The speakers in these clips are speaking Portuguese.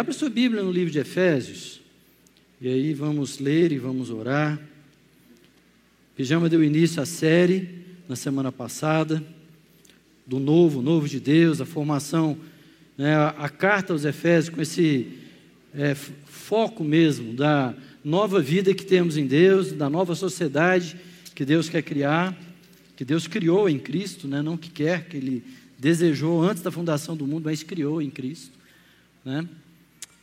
Abra sua Bíblia no livro de Efésios, e aí vamos ler e vamos orar. Pijama deu início à série na semana passada, do novo, novo de Deus, a formação, né, a, carta aos Efésios com esse é, foco mesmo da nova vida que temos em Deus, da nova sociedade que Deus quer criar, que Deus criou em Cristo, né, não que quer, que Ele desejou antes da fundação do mundo, mas criou em Cristo. Né?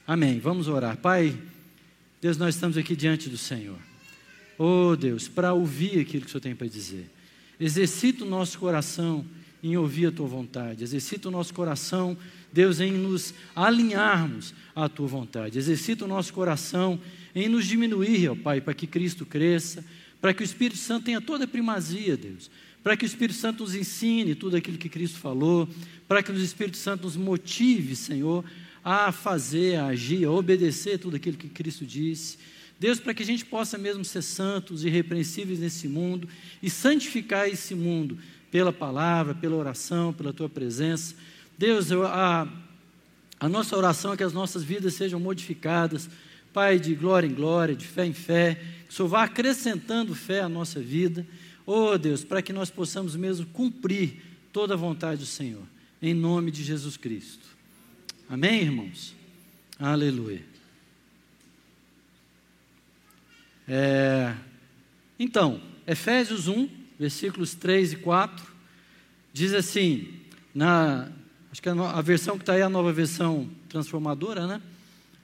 Amém. Vamos orar. Pai, Deus, nós estamos aqui diante do Senhor. Oh Deus, para ouvir aquilo que o Senhor tem para dizer. Exercita o nosso coração em ouvir a tua vontade. Exercita o nosso coração, Deus, em nos alinharmos à tua vontade. Exercita o nosso coração em nos diminuir, ó Pai, para que Cristo cresça, para que o Espírito Santo tenha toda a primazia, Deus para que o Espírito Santo nos ensine tudo aquilo que Cristo falou, para que o Espírito Santo nos motive, Senhor, a fazer, a agir, a obedecer tudo aquilo que Cristo disse. Deus, para que a gente possa mesmo ser santos irrepreensíveis nesse mundo e santificar esse mundo pela palavra, pela oração, pela tua presença. Deus, a, a nossa oração é que as nossas vidas sejam modificadas, Pai, de glória em glória, de fé em fé, que o Senhor vá acrescentando fé à nossa vida Oh Deus, para que nós possamos mesmo cumprir toda a vontade do Senhor, em nome de Jesus Cristo. Amém, irmãos? Aleluia. É, então, Efésios 1, versículos 3 e 4, diz assim, na, acho que a, a versão que está aí é a nova versão transformadora, né?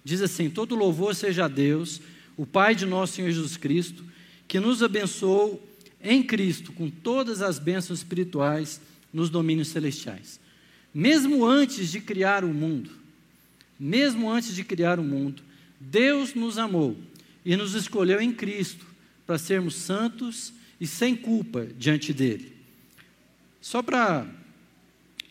Diz assim: Todo louvor seja a Deus, o Pai de nosso Senhor Jesus Cristo, que nos abençoou em Cristo com todas as bênçãos espirituais nos domínios celestiais. Mesmo antes de criar o mundo, mesmo antes de criar o mundo, Deus nos amou e nos escolheu em Cristo para sermos santos e sem culpa diante dele. Só para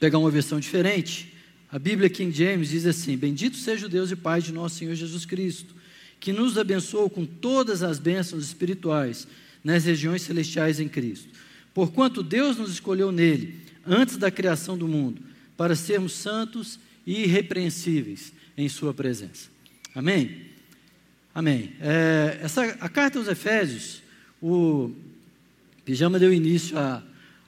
pegar uma versão diferente, a Bíblia King James diz assim: Bendito seja o Deus e Pai de nosso Senhor Jesus Cristo, que nos abençoou com todas as bênçãos espirituais nas regiões celestiais em Cristo. Porquanto Deus nos escolheu nele, antes da criação do mundo, para sermos santos e irrepreensíveis em Sua presença. Amém? Amém. É, essa, a carta aos Efésios, o Pijama deu início a,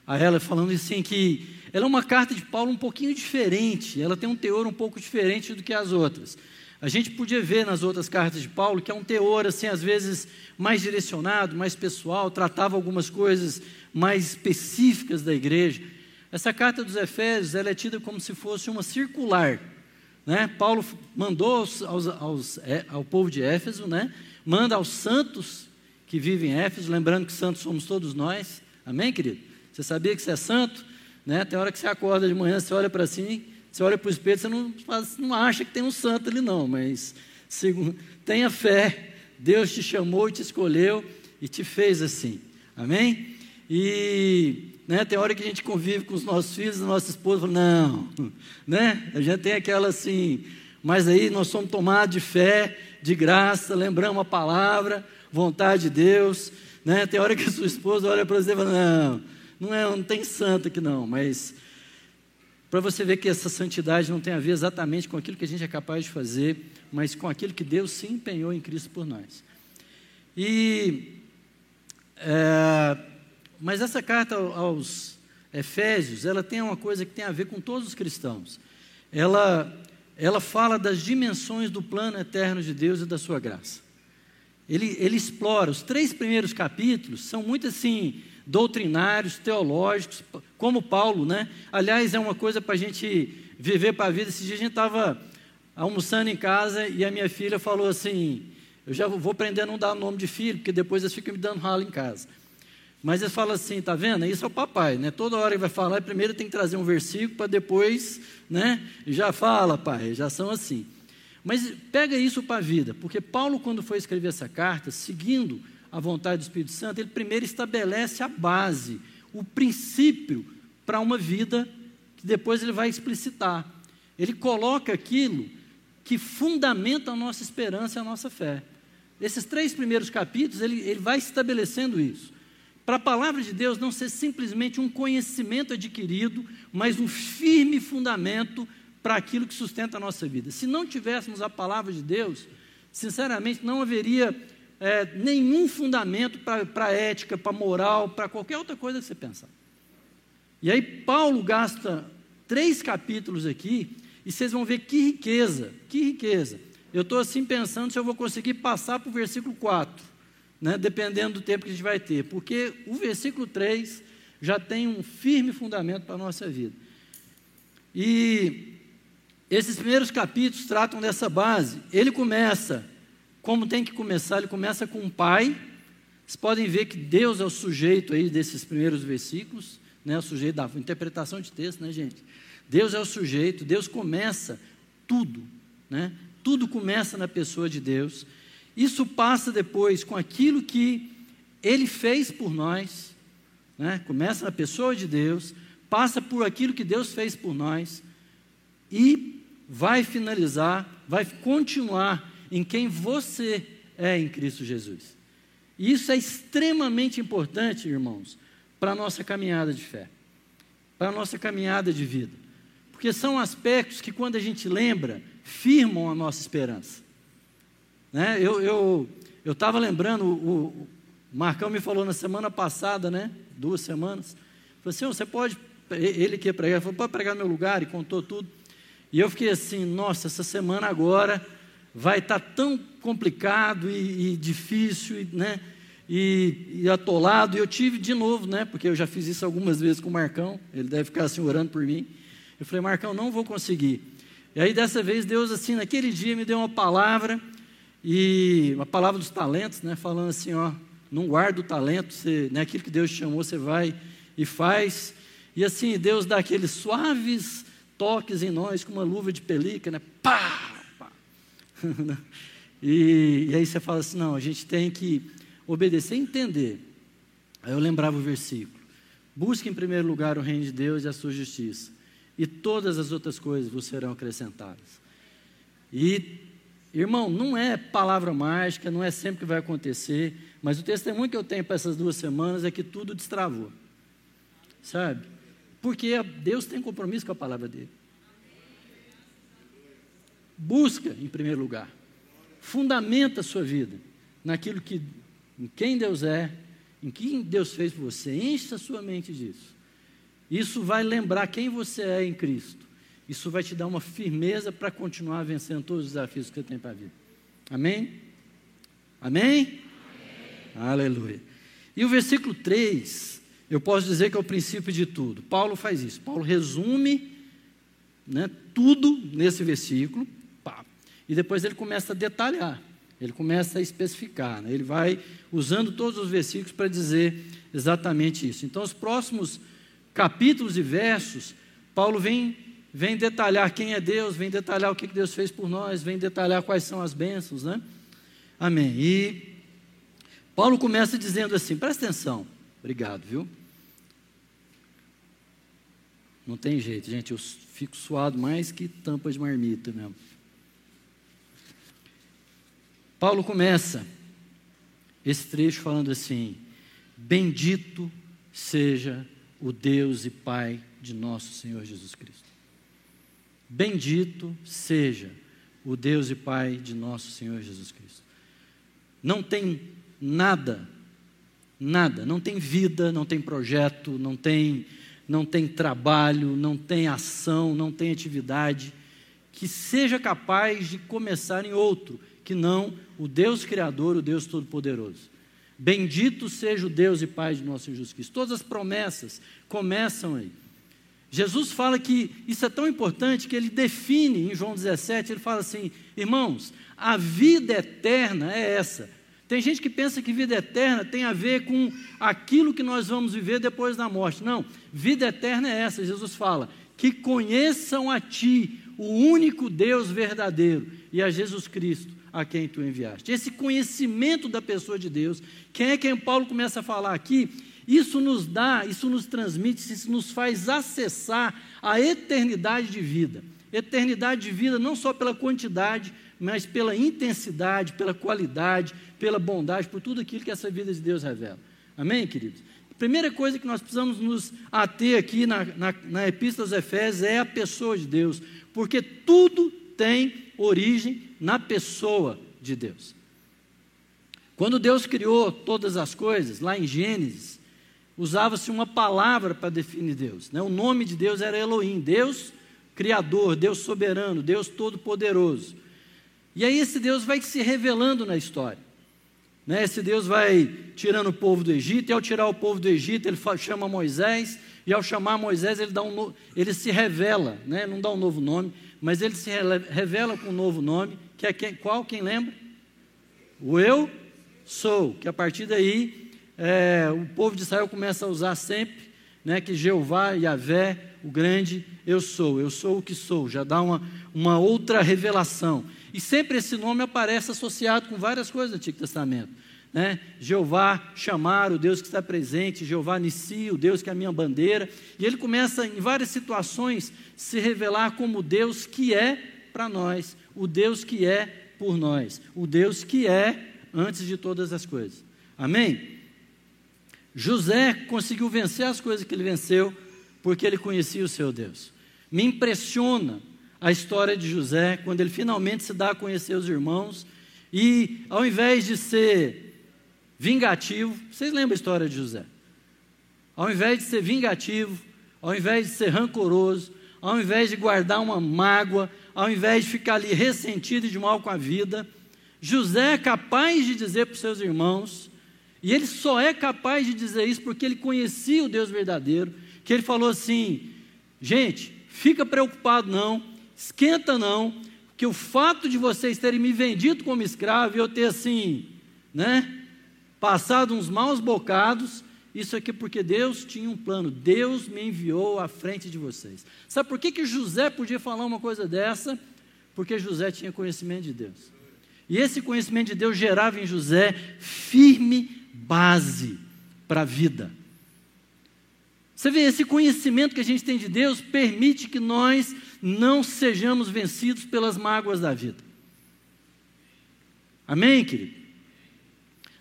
a ela falando assim que ela é uma carta de Paulo um pouquinho diferente, ela tem um teor um pouco diferente do que as outras. A gente podia ver nas outras cartas de Paulo que é um teor, assim, às vezes mais direcionado, mais pessoal, tratava algumas coisas mais específicas da igreja. Essa carta dos Efésios ela é tida como se fosse uma circular. Né? Paulo mandou aos, aos, aos, é, ao povo de Éfeso, né? manda aos santos que vivem em Éfeso, lembrando que santos somos todos nós. Amém, querido? Você sabia que você é santo? Né? Tem hora que você acorda de manhã, você olha para si você olha para o espelho, você não, não acha que tem um santo ali, não, mas segundo, tenha fé, Deus te chamou te escolheu e te fez assim, amém? E né, tem hora que a gente convive com os nossos filhos, nossa esposa não, né? A gente tem aquela assim, mas aí nós somos tomados de fé, de graça, lembramos a palavra, vontade de Deus, né? Tem hora que a sua esposa olha para você e fala, não, não, é, não tem santo aqui não, mas para você ver que essa santidade não tem a ver exatamente com aquilo que a gente é capaz de fazer, mas com aquilo que Deus se empenhou em Cristo por nós. E, é, mas essa carta aos Efésios, ela tem uma coisa que tem a ver com todos os cristãos. Ela, ela fala das dimensões do plano eterno de Deus e da sua graça. Ele, ele explora, os três primeiros capítulos são muito assim, doutrinários, teológicos, como Paulo, né? Aliás, é uma coisa para a gente viver para a vida. Esse dia a gente estava almoçando em casa e a minha filha falou assim: Eu já vou aprender a não dar nome de filho, porque depois eles ficam me dando ralo em casa. Mas eles falam assim: tá vendo? Isso é o papai, né? Toda hora que vai falar, primeiro tem que trazer um versículo para depois, né? Já fala, pai, já são assim. Mas pega isso para a vida, porque Paulo, quando foi escrever essa carta, seguindo a vontade do Espírito Santo, ele primeiro estabelece a base, o princípio para uma vida que depois ele vai explicitar. Ele coloca aquilo que fundamenta a nossa esperança e a nossa fé. Esses três primeiros capítulos, ele, ele vai estabelecendo isso. Para a palavra de Deus não ser simplesmente um conhecimento adquirido, mas um firme fundamento para aquilo que sustenta a nossa vida. Se não tivéssemos a palavra de Deus, sinceramente, não haveria é, nenhum fundamento para a ética, para a moral, para qualquer outra coisa que você pensar. E aí, Paulo gasta três capítulos aqui, e vocês vão ver que riqueza, que riqueza. Eu estou assim pensando se eu vou conseguir passar para o versículo 4, né, dependendo do tempo que a gente vai ter, porque o versículo 3 já tem um firme fundamento para a nossa vida. E esses primeiros capítulos tratam dessa base. Ele começa, como tem que começar, ele começa com um pai. Vocês podem ver que Deus é o sujeito aí desses primeiros versículos, né, o sujeito da interpretação de texto, né, gente? Deus é o sujeito, Deus começa tudo, né? Tudo começa na pessoa de Deus. Isso passa depois com aquilo que ele fez por nós, né? Começa na pessoa de Deus, passa por aquilo que Deus fez por nós e vai finalizar, vai continuar em quem você é em Cristo Jesus. E isso é extremamente importante, irmãos, para a nossa caminhada de fé, para a nossa caminhada de vida. Porque são aspectos que, quando a gente lembra, firmam a nossa esperança. Né? Eu estava eu, eu lembrando, o, o Marcão me falou na semana passada, né? duas semanas, falou assim, você pode, ele que ia pregar, falou, pode pregar no meu lugar, e contou tudo. E eu fiquei assim, nossa, essa semana agora vai estar tá tão complicado e, e difícil, né? E, e, atolado. E eu tive de novo, né? Porque eu já fiz isso algumas vezes com o Marcão. Ele deve ficar assim orando por mim. Eu falei, Marcão, não vou conseguir. E aí dessa vez Deus assim, naquele dia me deu uma palavra e uma palavra dos talentos, né? Falando assim, ó, não guarda o talento, você, né, aquilo que Deus te chamou, você vai e faz. E assim, Deus dá aqueles suaves toques em nós com uma luva de pelica, né? Pá! pá. e, e aí você fala assim: não, a gente tem que obedecer e entender. Aí eu lembrava o versículo: busque em primeiro lugar o reino de Deus e a sua justiça, e todas as outras coisas vos serão acrescentadas. E, irmão, não é palavra mágica, não é sempre que vai acontecer, mas o testemunho que eu tenho para essas duas semanas é que tudo destravou. Sabe? Porque Deus tem compromisso com a palavra dele. Busca em primeiro lugar. Fundamenta a sua vida naquilo que em quem Deus é, em quem Deus fez por você. Enche a sua mente disso. Isso vai lembrar quem você é em Cristo. Isso vai te dar uma firmeza para continuar vencendo todos os desafios que você tem para a vida. Amém? Amém? Amém? Aleluia. E o versículo 3 eu posso dizer que é o princípio de tudo. Paulo faz isso. Paulo resume né, tudo nesse versículo, pá, e depois ele começa a detalhar, ele começa a especificar. Né, ele vai usando todos os versículos para dizer exatamente isso. Então, os próximos capítulos e versos, Paulo vem, vem detalhar quem é Deus, vem detalhar o que Deus fez por nós, vem detalhar quais são as bênçãos, né? Amém. E Paulo começa dizendo assim: presta atenção. Obrigado, viu? Não tem jeito, gente, eu fico suado mais que tampa de marmita mesmo. Paulo começa esse trecho falando assim: Bendito seja o Deus e Pai de nosso Senhor Jesus Cristo. Bendito seja o Deus e Pai de nosso Senhor Jesus Cristo. Não tem nada Nada, não tem vida, não tem projeto, não tem, não tem trabalho, não tem ação, não tem atividade que seja capaz de começar em outro, que não o Deus Criador, o Deus Todo-Poderoso. Bendito seja o Deus e Pai de nosso Jesus Cristo. Todas as promessas começam aí. Jesus fala que isso é tão importante que ele define em João 17, ele fala assim: irmãos, a vida eterna é essa, tem gente que pensa que vida eterna tem a ver com aquilo que nós vamos viver depois da morte. Não, vida eterna é essa. Jesus fala: que conheçam a Ti, o único Deus verdadeiro, e a Jesus Cristo, a quem Tu enviaste. Esse conhecimento da pessoa de Deus, quem é quem Paulo começa a falar aqui? Isso nos dá, isso nos transmite, isso nos faz acessar a eternidade de vida. Eternidade de vida não só pela quantidade, mas pela intensidade, pela qualidade, pela bondade, por tudo aquilo que essa vida de Deus revela. Amém, queridos? A primeira coisa que nós precisamos nos ater aqui na, na, na Epístola aos Efésios é a pessoa de Deus, porque tudo tem origem na pessoa de Deus. Quando Deus criou todas as coisas, lá em Gênesis, usava-se uma palavra para definir Deus. Né? O nome de Deus era Elohim, Deus Criador, Deus soberano, Deus todo-poderoso. E aí esse Deus vai se revelando na história. Né? Esse Deus vai tirando o povo do Egito, e ao tirar o povo do Egito, ele chama Moisés, e ao chamar Moisés, ele, dá um no... ele se revela, né? não dá um novo nome, mas ele se revela com um novo nome, que é quem, qual? Quem lembra? O eu sou, que a partir daí é, o povo de Israel começa a usar sempre, né, que Jeová, Yahvé, o grande eu sou, eu sou o que sou, já dá uma, uma outra revelação. E sempre esse nome aparece associado com várias coisas do Antigo Testamento. Né? Jeová chamar, o Deus que está presente, Jeová Nissi, o Deus que é a minha bandeira. E ele começa, em várias situações, se revelar como o Deus que é para nós, o Deus que é por nós, o Deus que é antes de todas as coisas. Amém? José conseguiu vencer as coisas que ele venceu porque ele conhecia o seu Deus. Me impressiona a história de José, quando ele finalmente se dá a conhecer os irmãos, e ao invés de ser vingativo, vocês lembram a história de José? Ao invés de ser vingativo, ao invés de ser rancoroso, ao invés de guardar uma mágoa, ao invés de ficar ali ressentido e de mal com a vida, José é capaz de dizer para os seus irmãos, e ele só é capaz de dizer isso porque ele conhecia o Deus verdadeiro, que ele falou assim: gente, fica preocupado não, esquenta não, que o fato de vocês terem me vendido como escravo e eu ter assim, né, passado uns maus bocados, isso aqui porque Deus tinha um plano, Deus me enviou à frente de vocês. Sabe por que, que José podia falar uma coisa dessa? Porque José tinha conhecimento de Deus. E esse conhecimento de Deus gerava em José firme base para a vida. Você vê, esse conhecimento que a gente tem de Deus permite que nós não sejamos vencidos pelas mágoas da vida. Amém, querido?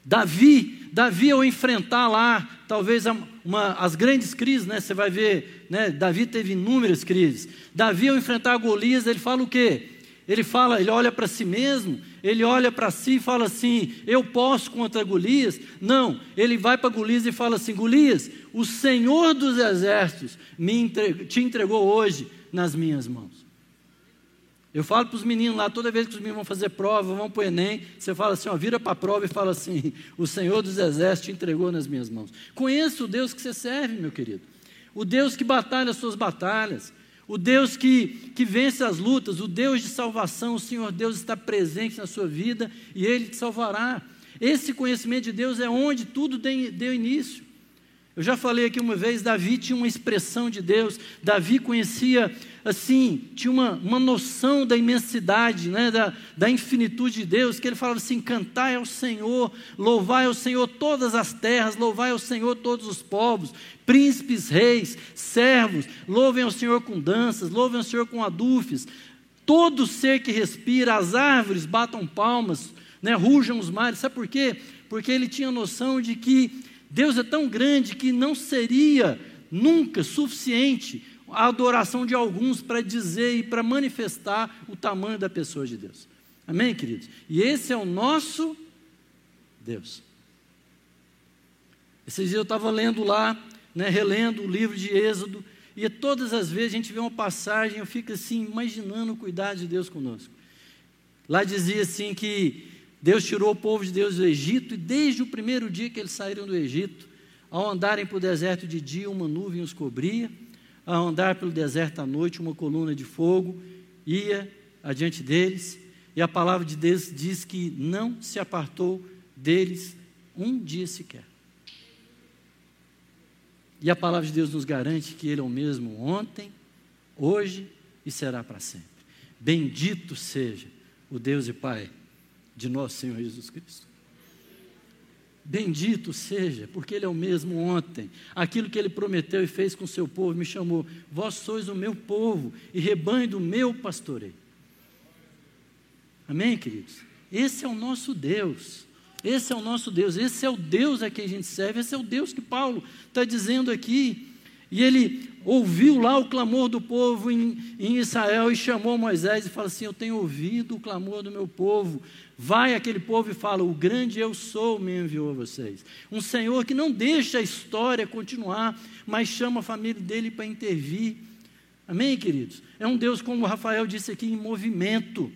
Davi, Davi ao enfrentar lá, talvez uma, as grandes crises, né? Você vai ver, né? Davi teve inúmeras crises. Davi ao enfrentar Golias, ele fala o quê? Ele fala, ele olha para si mesmo, ele olha para si e fala assim: Eu posso contra Golias? Não, ele vai para Golias e fala assim: Golias, o Senhor dos exércitos me te entregou hoje nas minhas mãos. Eu falo para os meninos lá, toda vez que os meninos vão fazer prova, vão para o Enem, você fala assim: ó, vira para a prova e fala assim: O Senhor dos exércitos te entregou nas minhas mãos. Conheça o Deus que você serve, meu querido. O Deus que batalha as suas batalhas o Deus que, que vence as lutas, o Deus de salvação, o Senhor Deus está presente na sua vida e Ele te salvará. Esse conhecimento de Deus é onde tudo deu início. Eu já falei aqui uma vez, Davi tinha uma expressão de Deus, Davi conhecia, assim, tinha uma, uma noção da imensidade, né, da, da infinitude de Deus, que ele falava assim: cantai ao Senhor, louvai ao Senhor todas as terras, louvai ao Senhor todos os povos, príncipes, reis, servos, louvem ao Senhor com danças, louvem ao Senhor com adufes, todo ser que respira, as árvores batam palmas, né, rujam os mares, sabe por quê? Porque ele tinha noção de que Deus é tão grande que não seria nunca suficiente a adoração de alguns para dizer e para manifestar o tamanho da pessoa de Deus. Amém, queridos? E esse é o nosso Deus. Esses dias eu estava lendo lá, né, relendo o livro de Êxodo, e todas as vezes a gente vê uma passagem, eu fico assim, imaginando o cuidado de Deus conosco. Lá dizia assim que Deus tirou o povo de Deus do Egito e desde o primeiro dia que eles saíram do Egito, ao andarem para o deserto de dia, uma nuvem os cobria, ao andar pelo deserto à noite, uma coluna de fogo ia adiante deles, e a palavra de Deus diz que não se apartou deles um dia sequer. E a palavra de Deus nos garante que Ele é o mesmo ontem, hoje e será para sempre. Bendito seja o Deus e Pai de nosso Senhor Jesus Cristo. Bendito seja, porque Ele é o mesmo ontem. Aquilo que Ele prometeu e fez com o seu povo, me chamou: Vós sois o meu povo e rebanho do meu pastoreio. Amém, queridos? Esse é o nosso Deus. Esse é o nosso Deus, esse é o Deus a quem a gente serve, esse é o Deus que Paulo está dizendo aqui. E ele ouviu lá o clamor do povo em, em, Israel e chamou Moisés e falou assim: Eu tenho ouvido o clamor do meu povo. Vai aquele povo e fala: O grande eu sou me enviou a vocês. Um Senhor que não deixa a história continuar, mas chama a família dele para intervir. Amém, queridos? É um Deus, como o Rafael disse aqui, em movimento.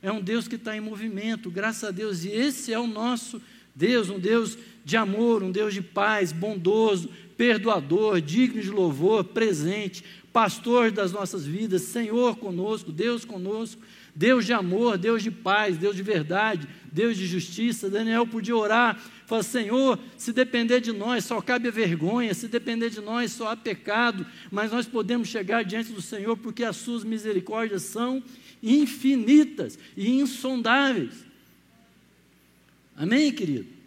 É um Deus que está em movimento, graças a Deus. E esse é o nosso Deus, um Deus de amor, um Deus de paz, bondoso, perdoador, digno de louvor, presente, pastor das nossas vidas, Senhor conosco, Deus conosco, Deus de amor, Deus de paz, Deus de verdade, Deus de justiça. Daniel podia orar, falar: Senhor, se depender de nós, só cabe a vergonha, se depender de nós, só há pecado, mas nós podemos chegar diante do Senhor porque as suas misericórdias são infinitas e insondáveis. Amém, querido?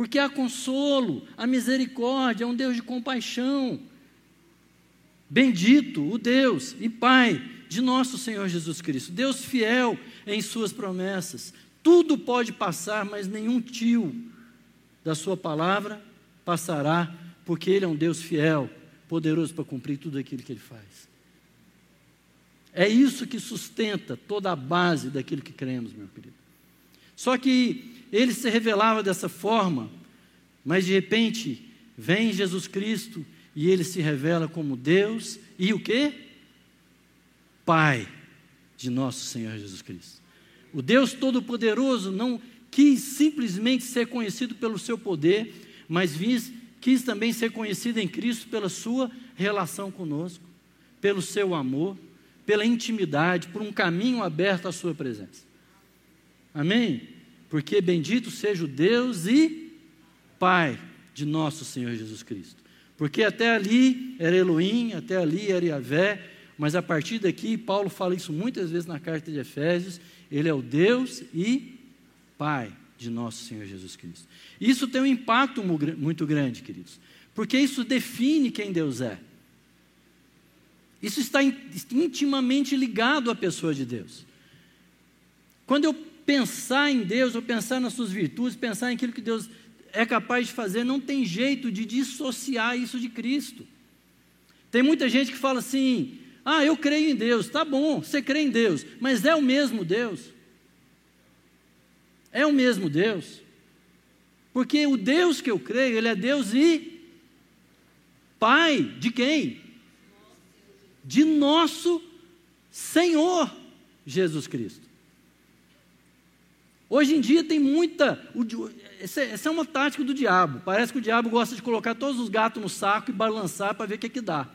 Porque há consolo, a misericórdia, é um Deus de compaixão. Bendito o Deus e Pai de nosso Senhor Jesus Cristo, Deus fiel em Suas promessas. Tudo pode passar, mas nenhum tio da Sua palavra passará, porque Ele é um Deus fiel, poderoso para cumprir tudo aquilo que Ele faz. É isso que sustenta toda a base daquilo que cremos, meu querido. Só que ele se revelava dessa forma, mas de repente vem Jesus Cristo e ele se revela como Deus e o que? Pai de nosso Senhor Jesus Cristo. O Deus Todo-Poderoso não quis simplesmente ser conhecido pelo seu poder, mas quis, quis também ser conhecido em Cristo pela sua relação conosco, pelo seu amor, pela intimidade, por um caminho aberto à sua presença. Amém? Porque bendito seja o Deus e Pai de nosso Senhor Jesus Cristo. Porque até ali era Elohim, até ali era Yahvé, mas a partir daqui, Paulo fala isso muitas vezes na carta de Efésios, ele é o Deus e Pai de nosso Senhor Jesus Cristo. Isso tem um impacto muito grande, queridos, porque isso define quem Deus é. Isso está intimamente ligado à pessoa de Deus. Quando eu pensar em Deus, ou pensar nas suas virtudes, pensar em aquilo que Deus é capaz de fazer, não tem jeito de dissociar isso de Cristo. Tem muita gente que fala assim: ah, eu creio em Deus, tá bom, você crê em Deus, mas é o mesmo Deus. É o mesmo Deus. Porque o Deus que eu creio, Ele é Deus e Pai de quem? De nosso Senhor Jesus Cristo. Hoje em dia tem muita. Essa é uma tática do diabo. Parece que o diabo gosta de colocar todos os gatos no saco e balançar para ver o que, que dá.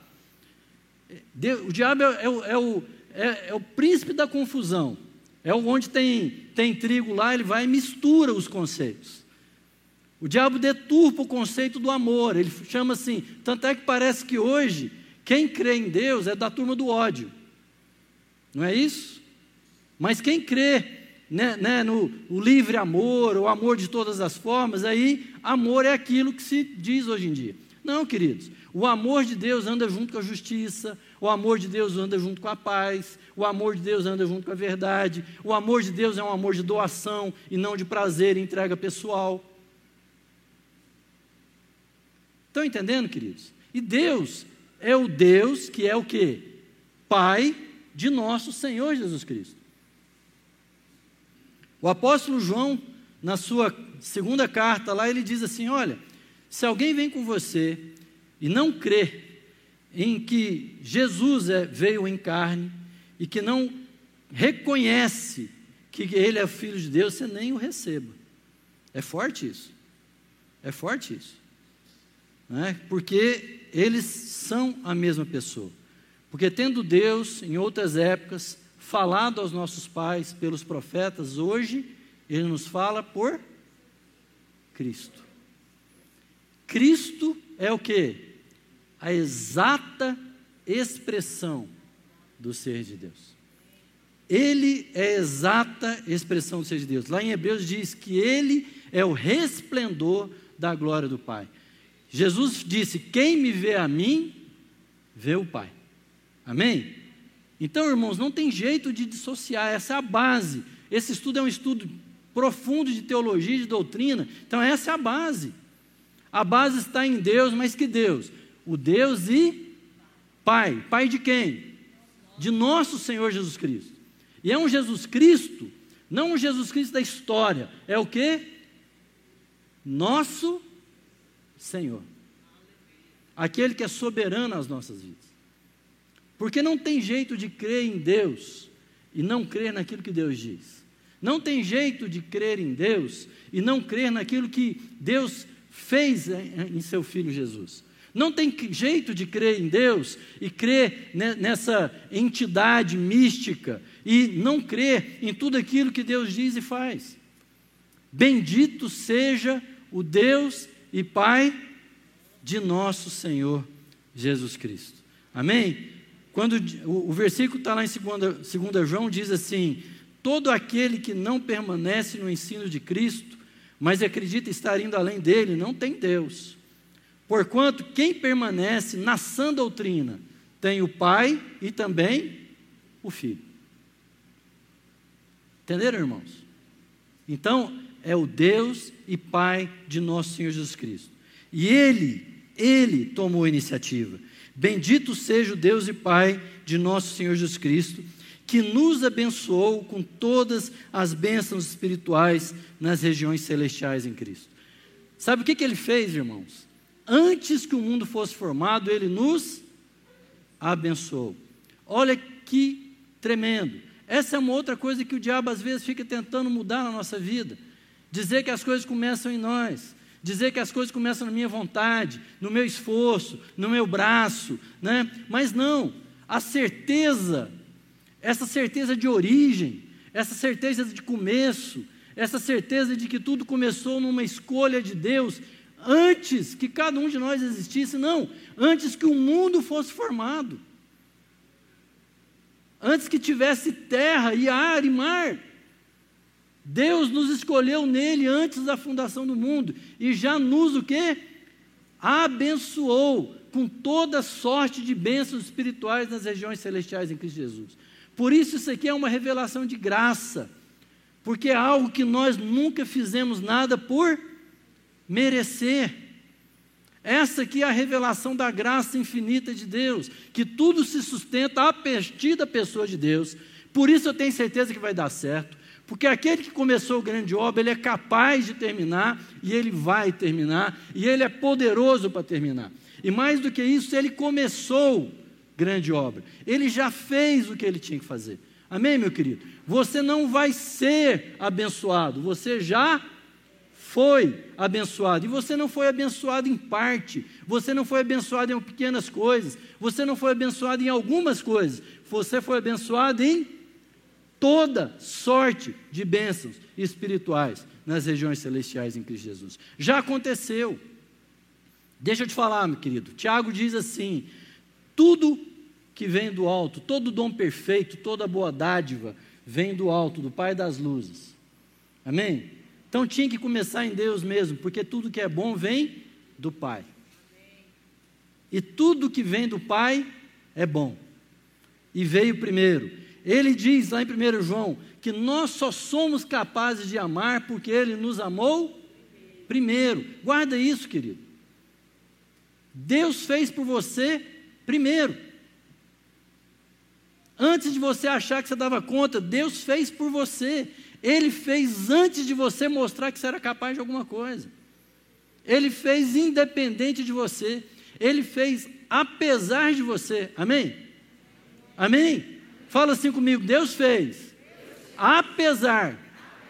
O diabo é, é, é, o, é, é o príncipe da confusão. É onde tem, tem trigo lá, ele vai e mistura os conceitos. O diabo deturpa o conceito do amor. Ele chama assim. Tanto é que parece que hoje, quem crê em Deus é da turma do ódio. Não é isso? Mas quem crê né, né, no o livre amor, o amor de todas as formas, aí amor é aquilo que se diz hoje em dia. Não, queridos, o amor de Deus anda junto com a justiça, o amor de Deus anda junto com a paz, o amor de Deus anda junto com a verdade, o amor de Deus é um amor de doação e não de prazer e entrega pessoal. Estão entendendo, queridos? E Deus é o Deus que é o que? Pai de nosso Senhor Jesus Cristo. O apóstolo João, na sua segunda carta lá, ele diz assim: Olha, se alguém vem com você e não crê em que Jesus é, veio em carne e que não reconhece que ele é Filho de Deus, você nem o receba. É forte isso. É forte isso. Não é? Porque eles são a mesma pessoa. Porque tendo Deus, em outras épocas, falado aos nossos pais pelos profetas, hoje ele nos fala por Cristo. Cristo é o que? A exata expressão do ser de Deus. Ele é a exata expressão do ser de Deus. Lá em Hebreus diz que ele é o resplendor da glória do Pai. Jesus disse: Quem me vê a mim, vê o Pai. Amém? Então, irmãos, não tem jeito de dissociar, essa é a base. Esse estudo é um estudo profundo de teologia de doutrina. Então, essa é a base. A base está em Deus, mas que Deus? O Deus e Pai. Pai de quem? De nosso Senhor Jesus Cristo. E é um Jesus Cristo, não um Jesus Cristo da história. É o que? Nosso Senhor. Aquele que é soberano às nossas vidas. Porque não tem jeito de crer em Deus e não crer naquilo que Deus diz. Não tem jeito de crer em Deus e não crer naquilo que Deus fez em seu filho Jesus. Não tem jeito de crer em Deus e crer nessa entidade mística e não crer em tudo aquilo que Deus diz e faz. Bendito seja o Deus e Pai de nosso Senhor Jesus Cristo. Amém? Quando o, o versículo está lá em 2 João, diz assim: Todo aquele que não permanece no ensino de Cristo, mas acredita estar indo além dele, não tem Deus. Porquanto quem permanece na sã doutrina tem o Pai e também o Filho. Entenderam, irmãos? Então, é o Deus e Pai de nosso Senhor Jesus Cristo. E Ele, Ele tomou a iniciativa. Bendito seja o Deus e Pai de nosso Senhor Jesus Cristo, que nos abençoou com todas as bênçãos espirituais nas regiões celestiais em Cristo. Sabe o que, que ele fez, irmãos? Antes que o mundo fosse formado, ele nos abençoou. Olha que tremendo. Essa é uma outra coisa que o diabo às vezes fica tentando mudar na nossa vida. Dizer que as coisas começam em nós, dizer que as coisas começam na minha vontade, no meu esforço, no meu braço, né? Mas não, a certeza essa certeza de origem, essa certeza de começo, essa certeza de que tudo começou numa escolha de Deus, antes que cada um de nós existisse, não, antes que o mundo fosse formado, antes que tivesse terra e ar e mar. Deus nos escolheu nele antes da fundação do mundo e já nos o que? Abençoou com toda sorte de bênçãos espirituais nas regiões celestiais em Cristo Jesus. Por isso, isso aqui é uma revelação de graça, porque é algo que nós nunca fizemos nada por merecer. Essa aqui é a revelação da graça infinita de Deus, que tudo se sustenta a partir da pessoa de Deus. Por isso eu tenho certeza que vai dar certo, porque aquele que começou grande obra, ele é capaz de terminar e ele vai terminar, e ele é poderoso para terminar. E mais do que isso, ele começou grande obra. Ele já fez o que ele tinha que fazer. Amém, meu querido? Você não vai ser abençoado, você já foi abençoado. E você não foi abençoado em parte, você não foi abençoado em pequenas coisas, você não foi abençoado em algumas coisas, você foi abençoado em toda sorte de bênçãos espirituais nas regiões celestiais em Cristo Jesus. Já aconteceu. Deixa eu te falar, meu querido. Tiago diz assim: tudo que vem do alto, todo dom perfeito, toda boa dádiva, vem do alto, do Pai das luzes. Amém? Então tinha que começar em Deus mesmo, porque tudo que é bom vem do Pai. E tudo que vem do Pai é bom. E veio primeiro. Ele diz lá em 1 João que nós só somos capazes de amar porque Ele nos amou primeiro. Guarda isso, querido. Deus fez por você Primeiro, antes de você achar que você dava conta, Deus fez por você. Ele fez antes de você mostrar que você era capaz de alguma coisa. Ele fez independente de você. Ele fez apesar de você. Amém? Amém? Fala assim comigo: Deus fez apesar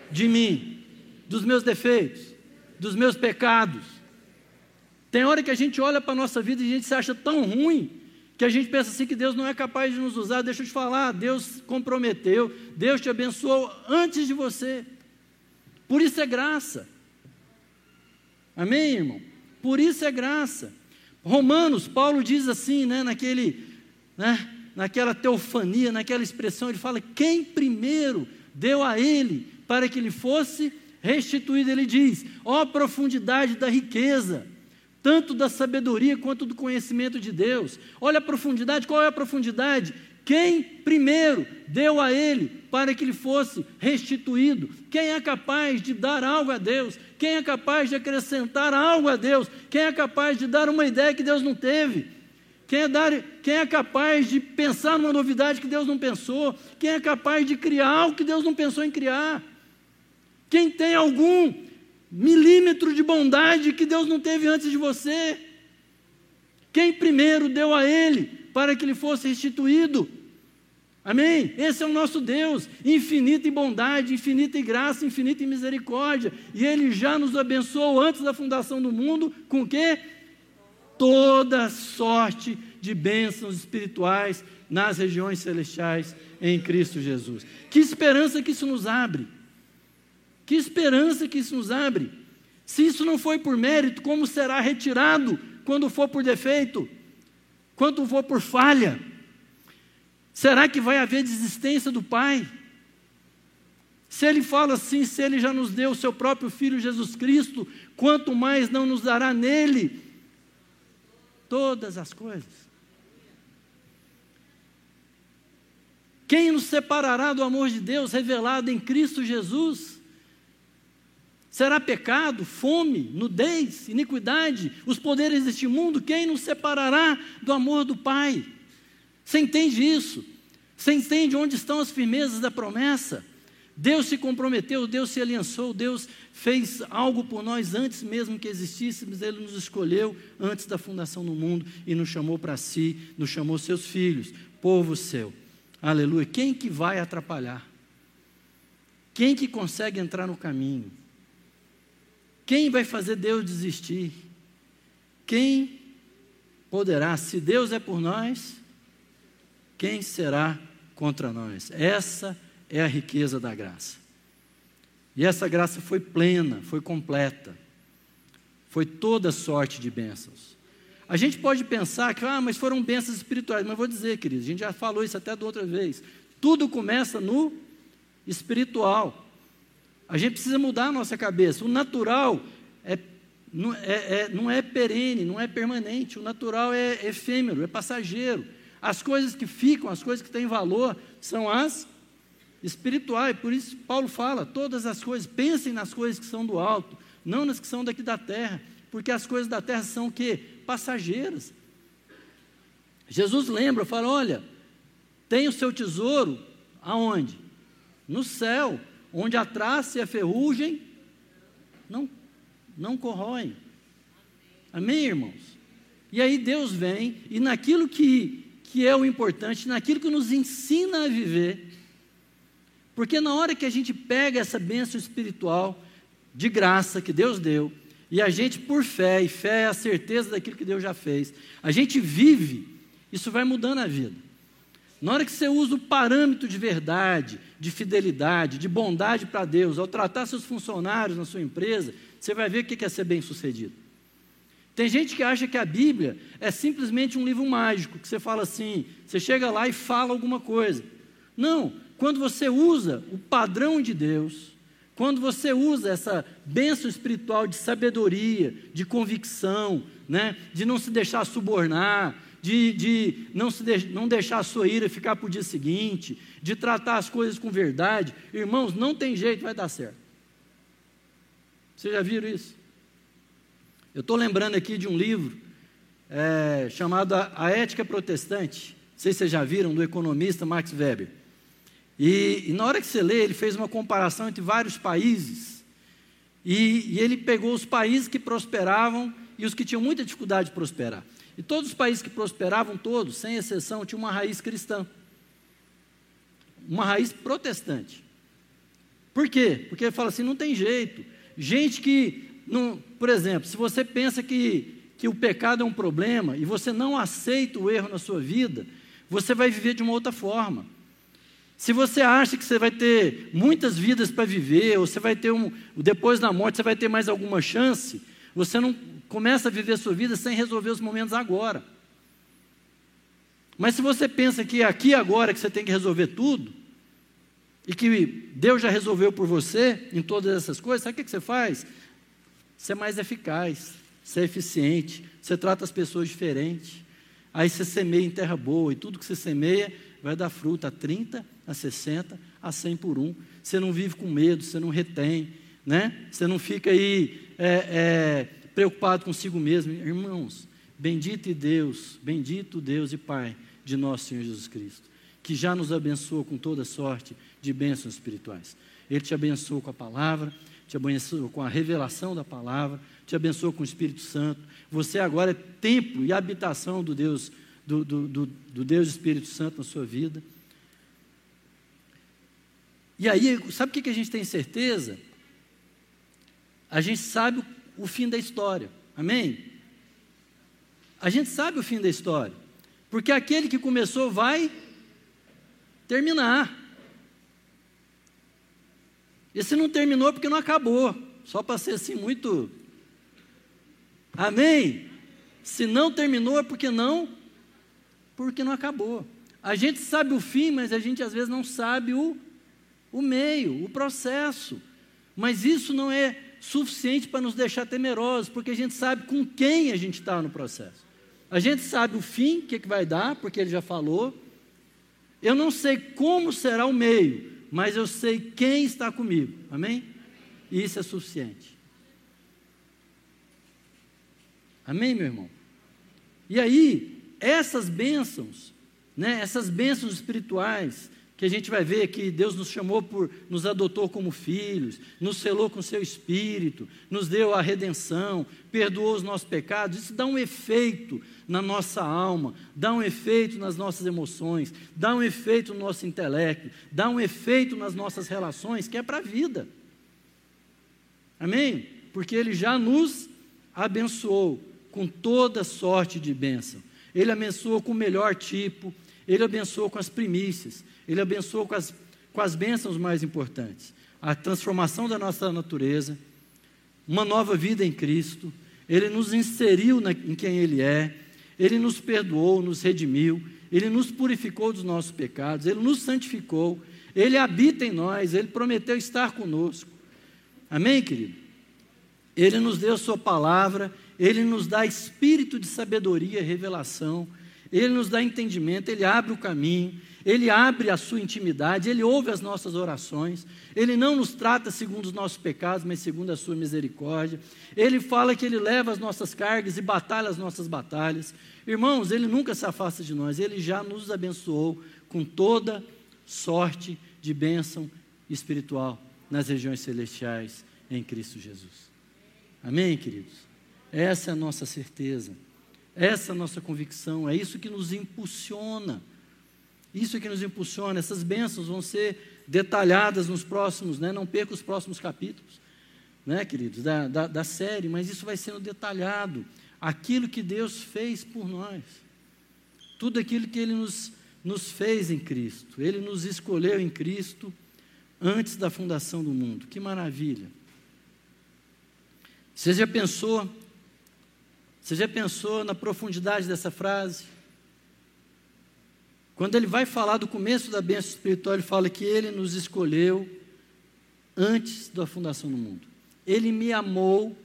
de mim, dos meus defeitos, dos meus pecados. Tem hora que a gente olha para a nossa vida e a gente se acha tão ruim que a gente pensa assim que Deus não é capaz de nos usar, deixa eu te falar, Deus comprometeu, Deus te abençoou antes de você. Por isso é graça. Amém, irmão? Por isso é graça. Romanos, Paulo diz assim, né, naquele, né, naquela teofania, naquela expressão, ele fala: quem primeiro deu a ele para que ele fosse restituído? Ele diz: ó oh, profundidade da riqueza tanto da sabedoria quanto do conhecimento de Deus. Olha a profundidade, qual é a profundidade? Quem primeiro deu a ele para que ele fosse restituído? Quem é capaz de dar algo a Deus? Quem é capaz de acrescentar algo a Deus? Quem é capaz de dar uma ideia que Deus não teve? Quem é, dar, quem é capaz de pensar numa novidade que Deus não pensou? Quem é capaz de criar algo que Deus não pensou em criar? Quem tem algum milímetro de bondade que Deus não teve antes de você? Quem primeiro deu a Ele para que Ele fosse restituído? Amém? Esse é o nosso Deus, infinita em bondade, infinita em graça, infinita em misericórdia. E Ele já nos abençoou antes da fundação do mundo com o quê? Toda sorte de bênçãos espirituais nas regiões celestiais em Cristo Jesus. Que esperança que isso nos abre! Que esperança que isso nos abre! Se isso não foi por mérito, como será retirado quando for por defeito? Quando for por falha? Será que vai haver desistência do Pai? Se ele fala assim, se ele já nos deu o seu próprio Filho Jesus Cristo, quanto mais não nos dará nele todas as coisas? Quem nos separará do amor de Deus revelado em Cristo Jesus? Será pecado, fome, nudez, iniquidade, os poderes deste mundo? Quem nos separará do amor do Pai? Você entende isso? Você entende onde estão as firmezas da promessa? Deus se comprometeu, Deus se aliançou, Deus fez algo por nós antes mesmo que existíssemos, Ele nos escolheu antes da fundação do mundo e nos chamou para si, nos chamou seus filhos, povo seu. Aleluia. Quem que vai atrapalhar? Quem que consegue entrar no caminho? Quem vai fazer Deus desistir? Quem poderá? Se Deus é por nós, quem será contra nós? Essa é a riqueza da graça. E essa graça foi plena, foi completa. Foi toda sorte de bênçãos. A gente pode pensar que, ah, mas foram bênçãos espirituais. Mas vou dizer, queridos, a gente já falou isso até da outra vez. Tudo começa no espiritual. A gente precisa mudar a nossa cabeça. O natural é, não, é, é, não é perene, não é permanente. O natural é efêmero, é passageiro. As coisas que ficam, as coisas que têm valor, são as espirituais. Por isso, Paulo fala: todas as coisas, pensem nas coisas que são do alto, não nas que são daqui da terra, porque as coisas da terra são o quê? Passageiras. Jesus lembra, fala: olha, tem o seu tesouro aonde? No céu, onde a traça e a ferrugem não, não corroem. Amém, irmãos? E aí Deus vem, e naquilo que que é o importante, naquilo que nos ensina a viver. Porque na hora que a gente pega essa bênção espiritual de graça que Deus deu, e a gente, por fé, e fé é a certeza daquilo que Deus já fez, a gente vive, isso vai mudando a vida. Na hora que você usa o parâmetro de verdade, de fidelidade, de bondade para Deus, ao tratar seus funcionários na sua empresa, você vai ver o que é ser bem sucedido. Tem gente que acha que a Bíblia é simplesmente um livro mágico, que você fala assim, você chega lá e fala alguma coisa. Não, quando você usa o padrão de Deus, quando você usa essa bênção espiritual de sabedoria, de convicção, né, de não se deixar subornar, de, de não, se de, não deixar a sua ira ficar para o dia seguinte, de tratar as coisas com verdade, irmãos, não tem jeito, vai dar certo. Vocês já viram isso? Eu estou lembrando aqui de um livro é, chamado A Ética Protestante. Não sei se vocês já viram, do economista Max Weber. E, e, na hora que você lê, ele fez uma comparação entre vários países. E, e ele pegou os países que prosperavam e os que tinham muita dificuldade de prosperar. E todos os países que prosperavam, todos, sem exceção, tinham uma raiz cristã. Uma raiz protestante. Por quê? Porque ele fala assim: não tem jeito. Gente que não, por exemplo, se você pensa que, que o pecado é um problema e você não aceita o erro na sua vida, você vai viver de uma outra forma. Se você acha que você vai ter muitas vidas para viver, ou você vai ter um, depois da morte você vai ter mais alguma chance, você não começa a viver a sua vida sem resolver os momentos agora. Mas se você pensa que é aqui agora que você tem que resolver tudo, e que Deus já resolveu por você em todas essas coisas, sabe o que você faz? ser mais eficaz, ser eficiente, você trata as pessoas diferente. Aí você semeia em terra boa, e tudo que você semeia vai dar fruta a 30, a 60, a 100 por um. Você não vive com medo, você não retém, né? Você não fica aí é, é, preocupado consigo mesmo. Irmãos, bendito Deus, bendito Deus e Pai de nosso Senhor Jesus Cristo, que já nos abençoou com toda sorte de bênçãos espirituais. Ele te abençoou com a palavra, te abençoou com a revelação da palavra, te abençoou com o Espírito Santo. Você agora é templo e habitação do Deus, do, do, do, do Deus Espírito Santo na sua vida. E aí, sabe o que a gente tem certeza? A gente sabe o fim da história. Amém? A gente sabe o fim da história. Porque aquele que começou vai terminar. E se não terminou, porque não acabou. Só para ser assim muito. Amém? Se não terminou, é porque não? Porque não acabou. A gente sabe o fim, mas a gente às vezes não sabe o, o meio, o processo. Mas isso não é suficiente para nos deixar temerosos, porque a gente sabe com quem a gente está no processo. A gente sabe o fim, o que, que vai dar, porque ele já falou. Eu não sei como será o meio, mas eu sei quem está comigo. Amém? E isso é suficiente. Amém, meu irmão? E aí, essas bênçãos, né, essas bênçãos espirituais, que a gente vai ver que Deus nos chamou por, nos adotou como filhos, nos selou com seu espírito, nos deu a redenção, perdoou os nossos pecados, isso dá um efeito na nossa alma, dá um efeito nas nossas emoções, dá um efeito no nosso intelecto, dá um efeito nas nossas relações, que é para a vida. Amém? Porque Ele já nos abençoou com toda sorte de bênção. Ele abençoou com o melhor tipo, Ele abençoou com as primícias, ele abençoou com as, com as bênçãos mais importantes: a transformação da nossa natureza, uma nova vida em Cristo. Ele nos inseriu na, em quem Ele é, Ele nos perdoou, nos redimiu, Ele nos purificou dos nossos pecados, Ele nos santificou, Ele habita em nós, Ele prometeu estar conosco. Amém, querido? Ele nos deu Sua palavra, Ele nos dá espírito de sabedoria e revelação, Ele nos dá entendimento, Ele abre o caminho, ele abre a sua intimidade, Ele ouve as nossas orações, Ele não nos trata segundo os nossos pecados, mas segundo a sua misericórdia. Ele fala que Ele leva as nossas cargas e batalha as nossas batalhas. Irmãos, Ele nunca se afasta de nós, Ele já nos abençoou com toda sorte de bênção espiritual nas regiões celestiais em Cristo Jesus. Amém, queridos? Essa é a nossa certeza, essa é a nossa convicção, é isso que nos impulsiona isso é que nos impulsiona. Essas bênçãos vão ser detalhadas nos próximos, né? não perca os próximos capítulos, né, queridos, da, da, da série, mas isso vai sendo detalhado. Aquilo que Deus fez por nós, tudo aquilo que Ele nos, nos fez em Cristo, Ele nos escolheu em Cristo antes da fundação do mundo. Que maravilha! Você já pensou? Você já pensou na profundidade dessa frase? Quando ele vai falar do começo da bênção espiritual, ele fala que ele nos escolheu antes da fundação do mundo. Ele me amou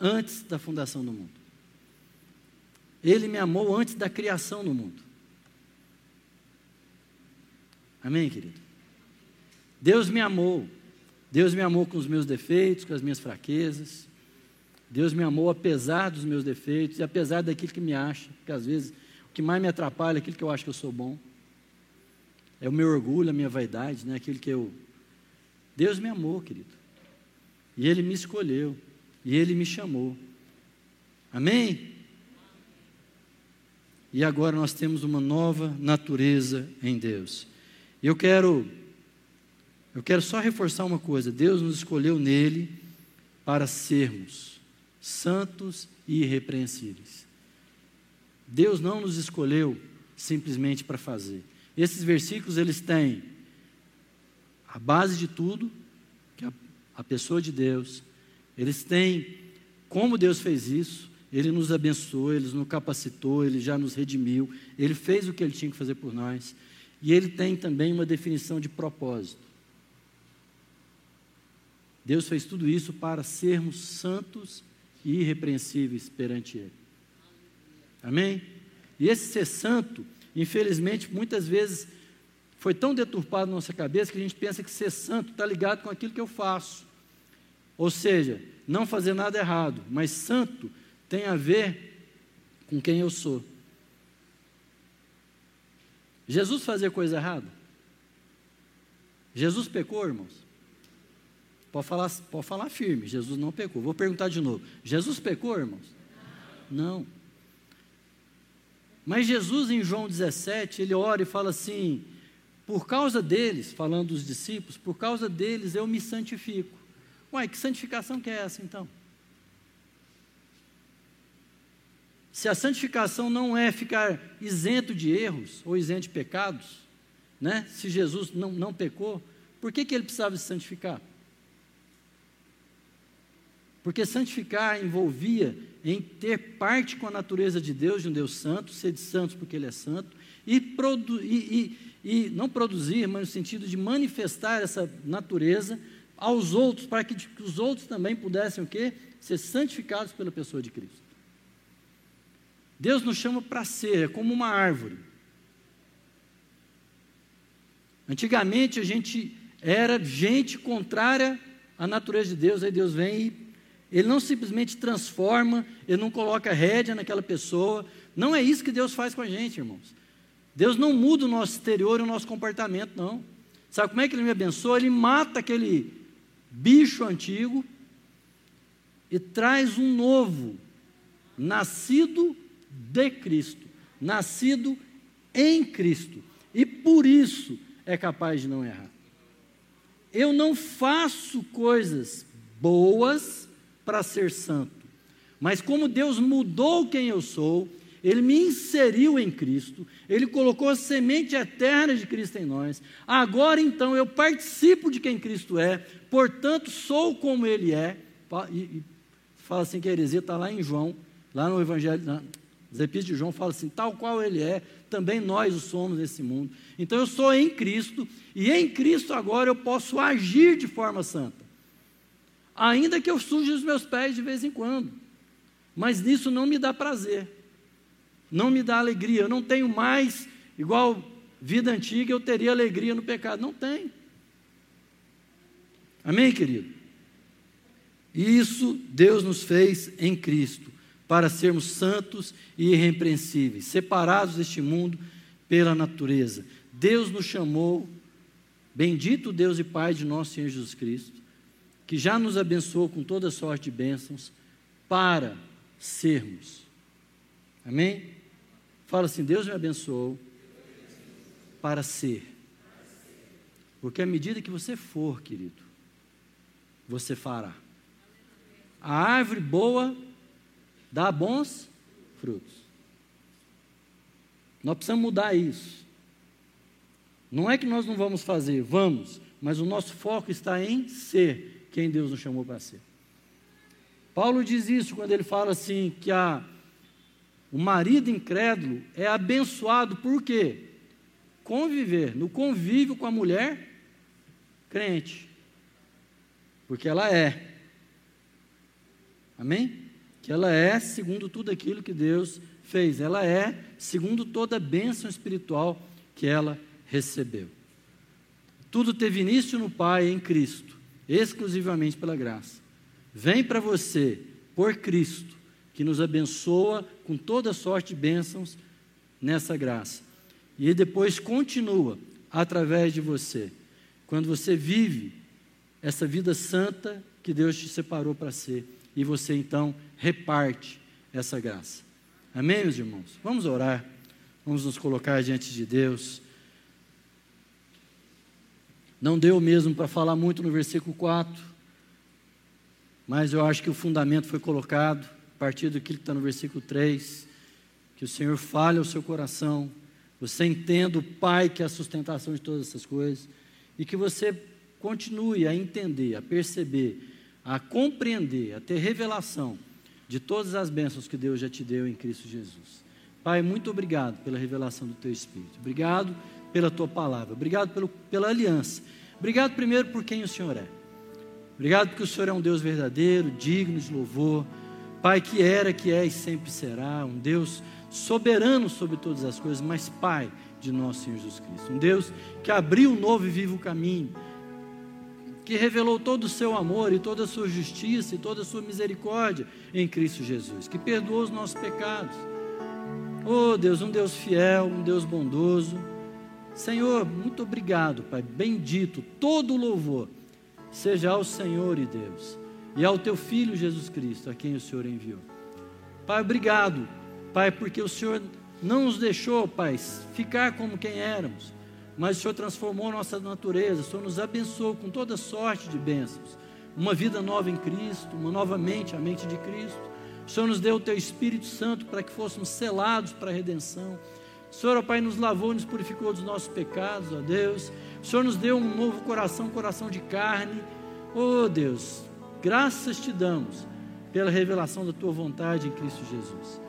antes da fundação do mundo. Ele me amou antes da criação do mundo. Amém, querido? Deus me amou. Deus me amou com os meus defeitos, com as minhas fraquezas. Deus me amou apesar dos meus defeitos e apesar daquilo que me acha, porque às vezes o que mais me atrapalha é aquilo que eu acho que eu sou bom. É o meu orgulho, a minha vaidade, né? aquilo que eu. Deus me amou, querido. E Ele me escolheu. E Ele me chamou. Amém? E agora nós temos uma nova natureza em Deus. Eu quero. Eu quero só reforçar uma coisa: Deus nos escolheu nele para sermos santos e irrepreensíveis. Deus não nos escolheu simplesmente para fazer. Esses versículos eles têm a base de tudo, que é a pessoa de Deus. Eles têm como Deus fez isso, ele nos abençoou, ele nos capacitou, ele já nos redimiu, ele fez o que ele tinha que fazer por nós. E ele tem também uma definição de propósito. Deus fez tudo isso para sermos santos e irrepreensíveis perante Ele. Amém? E esse ser santo, infelizmente, muitas vezes foi tão deturpado na nossa cabeça que a gente pensa que ser santo está ligado com aquilo que eu faço. Ou seja, não fazer nada errado, mas santo tem a ver com quem eu sou. Jesus fazia coisa errada? Jesus pecou, irmãos? Pode falar, pode falar firme, Jesus não pecou. Vou perguntar de novo: Jesus pecou, irmãos? Não. Mas Jesus, em João 17, ele ora e fala assim: por causa deles, falando dos discípulos, por causa deles eu me santifico. Uai, que santificação que é essa então? Se a santificação não é ficar isento de erros ou isento de pecados, né? se Jesus não, não pecou, por que, que ele precisava se santificar? Porque santificar envolvia em ter parte com a natureza de Deus, de um Deus santo, ser de santos porque ele é santo, e, e, e, e não produzir, mas no sentido de manifestar essa natureza aos outros, para que, que os outros também pudessem o quê? Ser santificados pela pessoa de Cristo. Deus nos chama para ser, é como uma árvore. Antigamente a gente era gente contrária à natureza de Deus, aí Deus vem e ele não simplesmente transforma, ele não coloca rédea naquela pessoa. Não é isso que Deus faz com a gente, irmãos. Deus não muda o nosso exterior e o nosso comportamento, não. Sabe como é que ele me abençoa? Ele mata aquele bicho antigo e traz um novo, nascido de Cristo, nascido em Cristo, e por isso é capaz de não errar. Eu não faço coisas boas para ser santo, mas como Deus mudou quem eu sou, Ele me inseriu em Cristo, Ele colocou a semente eterna de Cristo em nós. Agora então eu participo de quem Cristo é, portanto sou como Ele é. E, e fala assim que a heresia está lá em João, lá no Evangelho, as epístolas de João falam assim: tal qual ele é, também nós o somos nesse mundo. Então eu sou em Cristo, e em Cristo agora eu posso agir de forma santa. Ainda que eu suje os meus pés de vez em quando, mas nisso não me dá prazer, não me dá alegria. Eu não tenho mais, igual vida antiga, eu teria alegria no pecado. Não tem. Amém, querido? Isso Deus nos fez em Cristo para sermos santos e irrepreensíveis, separados deste mundo pela natureza. Deus nos chamou, bendito Deus e Pai de nosso Senhor Jesus Cristo, que já nos abençoou com toda sorte de bênçãos, para sermos. Amém? Fala assim: Deus me abençoou para ser. Porque à medida que você for, querido, você fará. A árvore boa dá bons frutos. Nós precisamos mudar isso. Não é que nós não vamos fazer, vamos, mas o nosso foco está em ser quem Deus nos chamou para ser. Paulo diz isso quando ele fala assim que a, o marido incrédulo é abençoado por quê? Conviver, no convívio com a mulher crente. Porque ela é. Amém? que ela é segundo tudo aquilo que Deus fez, ela é segundo toda a bênção espiritual que ela recebeu. Tudo teve início no Pai em Cristo, exclusivamente pela graça. Vem para você, por Cristo, que nos abençoa com toda sorte de bênçãos nessa graça. E depois continua através de você. Quando você vive essa vida santa que Deus te separou para ser e você então reparte essa graça. Amém, meus irmãos? Vamos orar, vamos nos colocar diante de Deus. Não deu mesmo para falar muito no versículo 4, mas eu acho que o fundamento foi colocado a partir daquilo que está no versículo 3. Que o Senhor fale ao seu coração, você entenda o Pai que é a sustentação de todas essas coisas, e que você continue a entender, a perceber a compreender, a ter revelação de todas as bênçãos que Deus já te deu em Cristo Jesus. Pai, muito obrigado pela revelação do teu Espírito. Obrigado pela tua palavra. Obrigado pelo, pela aliança. Obrigado primeiro por quem o Senhor é. Obrigado porque o Senhor é um Deus verdadeiro, digno de louvor. Pai, que era, que é e sempre será, um Deus soberano sobre todas as coisas, mas Pai de nosso Senhor Jesus Cristo. Um Deus que abriu um novo e vivo caminho, que revelou todo o seu amor e toda a sua justiça e toda a sua misericórdia em Cristo Jesus, que perdoou os nossos pecados. Oh Deus, um Deus fiel, um Deus bondoso. Senhor, muito obrigado, Pai. Bendito todo o louvor seja ao Senhor e Deus e ao teu filho Jesus Cristo, a quem o Senhor enviou. Pai, obrigado, Pai, porque o Senhor não nos deixou, Pai, ficar como quem éramos, mas o Senhor transformou nossa natureza, o Senhor nos abençoou com toda sorte de bênçãos, uma vida nova em Cristo, uma nova mente, a mente de Cristo. O Senhor nos deu o Teu Espírito Santo para que fôssemos selados para a redenção. Senhor, ó Pai, nos lavou nos purificou dos nossos pecados, ó Deus. O Senhor nos deu um novo coração, coração de carne. Oh Deus, graças te damos pela revelação da Tua vontade em Cristo Jesus.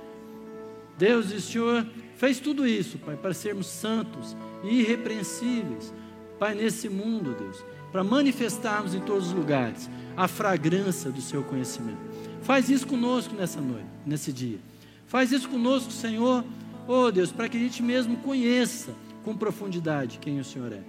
Deus e Senhor fez tudo isso, Pai, para sermos santos e irrepreensíveis, Pai, nesse mundo, Deus, para manifestarmos em todos os lugares a fragrância do Seu conhecimento. Faz isso conosco nessa noite, nesse dia. Faz isso conosco, Senhor, oh Deus, para que a gente mesmo conheça com profundidade quem o Senhor é.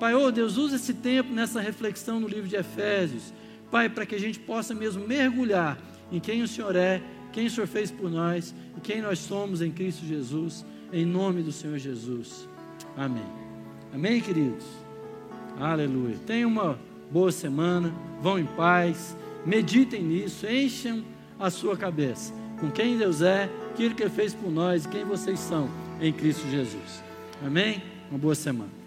Pai, oh Deus, usa esse tempo nessa reflexão no livro de Efésios, Pai, para que a gente possa mesmo mergulhar em quem o Senhor é, quem o Senhor fez por nós e quem nós somos em Cristo Jesus, em nome do Senhor Jesus. Amém. Amém, queridos? Aleluia. Tenham uma boa semana, vão em paz, meditem nisso, enchem a sua cabeça com quem Deus é, aquilo que Ele fez por nós e quem vocês são em Cristo Jesus. Amém? Uma boa semana.